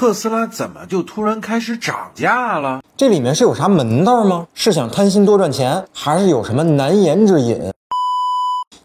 特斯拉怎么就突然开始涨价了？这里面是有啥门道吗？是想贪心多赚钱，还是有什么难言之隐？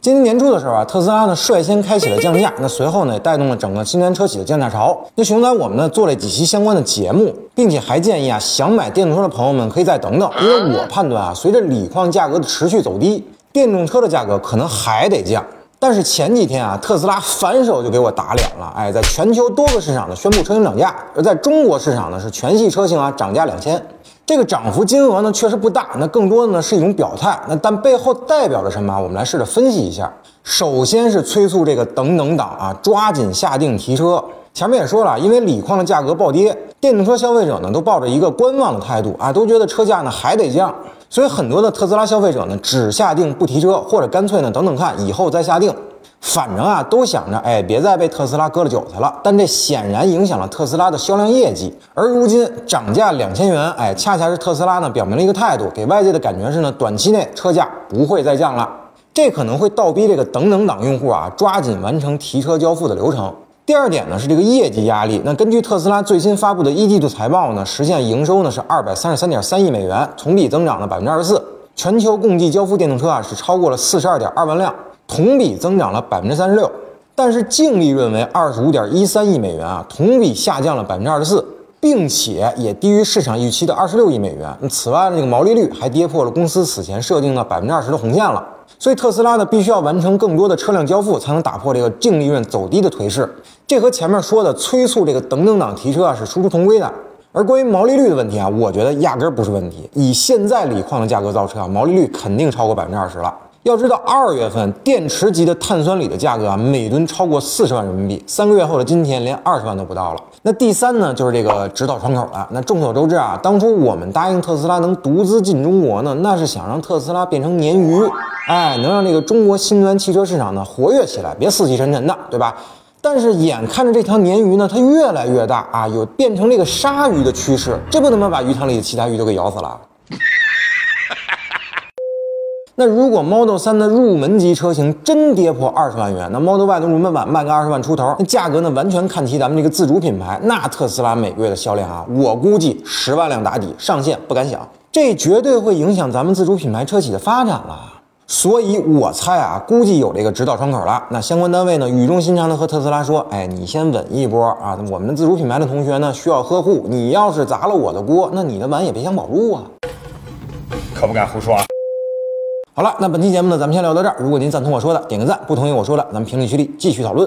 今年年初的时候啊，特斯拉呢率先开启了降价，那随后呢也带动了整个新能源车企的降价潮。那熊仔我们呢做了几期相关的节目，并且还建议啊想买电动车的朋友们可以再等等，因为我判断啊随着锂矿价格的持续走低，电动车的价格可能还得降。但是前几天啊，特斯拉反手就给我打脸了，哎，在全球多个市场呢宣布车型涨价，而在中国市场呢是全系车型啊涨价两千，这个涨幅金额呢确实不大，那更多的呢是一种表态，那但背后代表着什么？我们来试着分析一下。首先是催促这个等等党啊抓紧下定提车。前面也说了，因为锂矿的价格暴跌，电动车消费者呢都抱着一个观望的态度啊，都觉得车价呢还得降。所以很多的特斯拉消费者呢，只下定不提车，或者干脆呢等等看，以后再下定。反正啊，都想着哎，别再被特斯拉割了韭菜了。但这显然影响了特斯拉的销量业绩。而如今涨价两千元，哎，恰恰是特斯拉呢表明了一个态度，给外界的感觉是呢，短期内车价不会再降了。这可能会倒逼这个等等党用户啊，抓紧完成提车交付的流程。第二点呢是这个业绩压力。那根据特斯拉最新发布的一季度财报呢，实现营收呢是二百三十三点三亿美元，同比增长了百分之二十四。全球共计交付电动车啊是超过了四十二点二万辆，同比增长了百分之三十六。但是净利润为二十五点一三亿美元啊，同比下降了百分之二十四，并且也低于市场预期的二十六亿美元。此外，这个毛利率还跌破了公司此前设定的百分之二十的红线了。所以特斯拉呢，必须要完成更多的车辆交付，才能打破这个净利润走低的颓势。这和前面说的催促这个等等党提车啊是殊途同归的。而关于毛利率的问题啊，我觉得压根儿不是问题。以现在锂矿的价格造车啊，毛利率肯定超过百分之二十了。要知道，二月份电池级的碳酸锂的价格啊，每吨超过四十万人民币。三个月后的今天，连二十万都不到了。那第三呢，就是这个指导窗口了。那众所周知啊，当初我们答应特斯拉能独资进中国呢，那是想让特斯拉变成鲶鱼，哎，能让这个中国新能源汽车市场呢活跃起来，别死气沉沉的，对吧？但是眼看着这条鲶鱼呢，它越来越大啊，有变成这个鲨鱼的趋势，这不他妈把鱼塘里的其他鱼都给咬死了？那如果 Model 3的入门级车型真跌破二十万元，那 Model Y 的入门版卖个二十万出头，那价格呢完全看齐咱们这个自主品牌，那特斯拉每个月的销量啊，我估计十万辆打底，上限不敢想，这绝对会影响咱们自主品牌车企的发展了。所以我猜啊，估计有这个指导窗口了。那相关单位呢，语重心长的和特斯拉说：“哎，你先稳一波啊，我们的自主品牌的同学呢需要呵护，你要是砸了我的锅，那你的碗也别想保住啊。”可不敢胡说啊。好了，那本期节目呢，咱们先聊到这儿。如果您赞同我说的，点个赞；不同意我说的，咱们评论区里继续讨论。